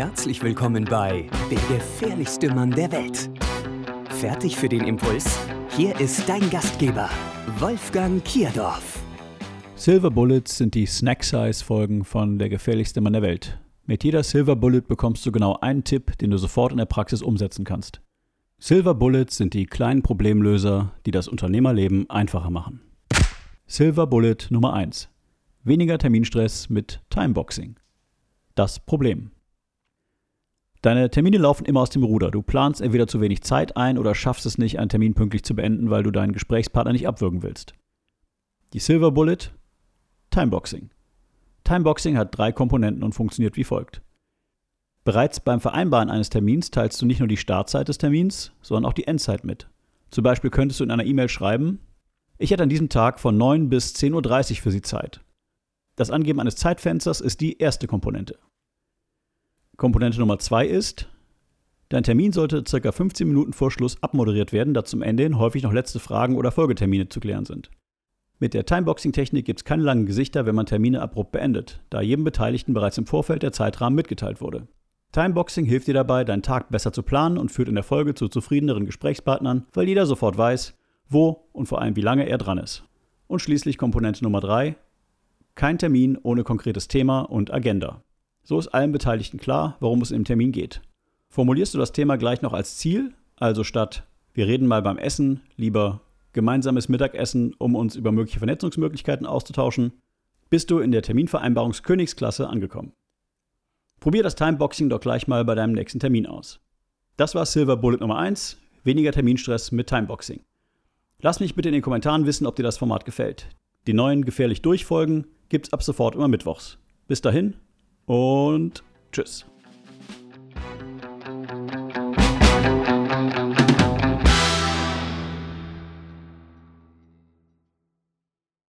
Herzlich willkommen bei Der gefährlichste Mann der Welt. Fertig für den Impuls? Hier ist dein Gastgeber, Wolfgang Kierdorf. Silver Bullets sind die Snack-Size-Folgen von Der gefährlichste Mann der Welt. Mit jeder Silver Bullet bekommst du genau einen Tipp, den du sofort in der Praxis umsetzen kannst. Silver Bullets sind die kleinen Problemlöser, die das Unternehmerleben einfacher machen. Silver Bullet Nummer 1. Weniger Terminstress mit Timeboxing. Das Problem. Deine Termine laufen immer aus dem Ruder. Du planst entweder zu wenig Zeit ein oder schaffst es nicht, einen Termin pünktlich zu beenden, weil du deinen Gesprächspartner nicht abwürgen willst. Die Silver Bullet Timeboxing. Timeboxing hat drei Komponenten und funktioniert wie folgt. Bereits beim Vereinbaren eines Termins teilst du nicht nur die Startzeit des Termins, sondern auch die Endzeit mit. Zum Beispiel könntest du in einer E-Mail schreiben, ich hätte an diesem Tag von 9 bis 10.30 Uhr für Sie Zeit. Das Angeben eines Zeitfensters ist die erste Komponente. Komponente Nummer zwei ist, dein Termin sollte ca. 15 Minuten vor Schluss abmoderiert werden, da zum Ende hin häufig noch letzte Fragen oder Folgetermine zu klären sind. Mit der Timeboxing-Technik gibt es keine langen Gesichter, wenn man Termine abrupt beendet, da jedem Beteiligten bereits im Vorfeld der Zeitrahmen mitgeteilt wurde. Timeboxing hilft dir dabei, deinen Tag besser zu planen und führt in der Folge zu zufriedeneren Gesprächspartnern, weil jeder sofort weiß, wo und vor allem wie lange er dran ist. Und schließlich Komponente Nummer 3, kein Termin ohne konkretes Thema und Agenda. So ist allen Beteiligten klar, worum es im Termin geht. Formulierst du das Thema gleich noch als Ziel, also statt wir reden mal beim Essen, lieber gemeinsames Mittagessen, um uns über mögliche Vernetzungsmöglichkeiten auszutauschen, bist du in der Terminvereinbarungskönigsklasse angekommen. Probier das Timeboxing doch gleich mal bei deinem nächsten Termin aus. Das war Silver Bullet Nummer 1, weniger Terminstress mit Timeboxing. Lass mich bitte in den Kommentaren wissen, ob dir das Format gefällt. Die neuen gefährlich Durchfolgen gibt's ab sofort immer mittwochs. Bis dahin, und tschüss.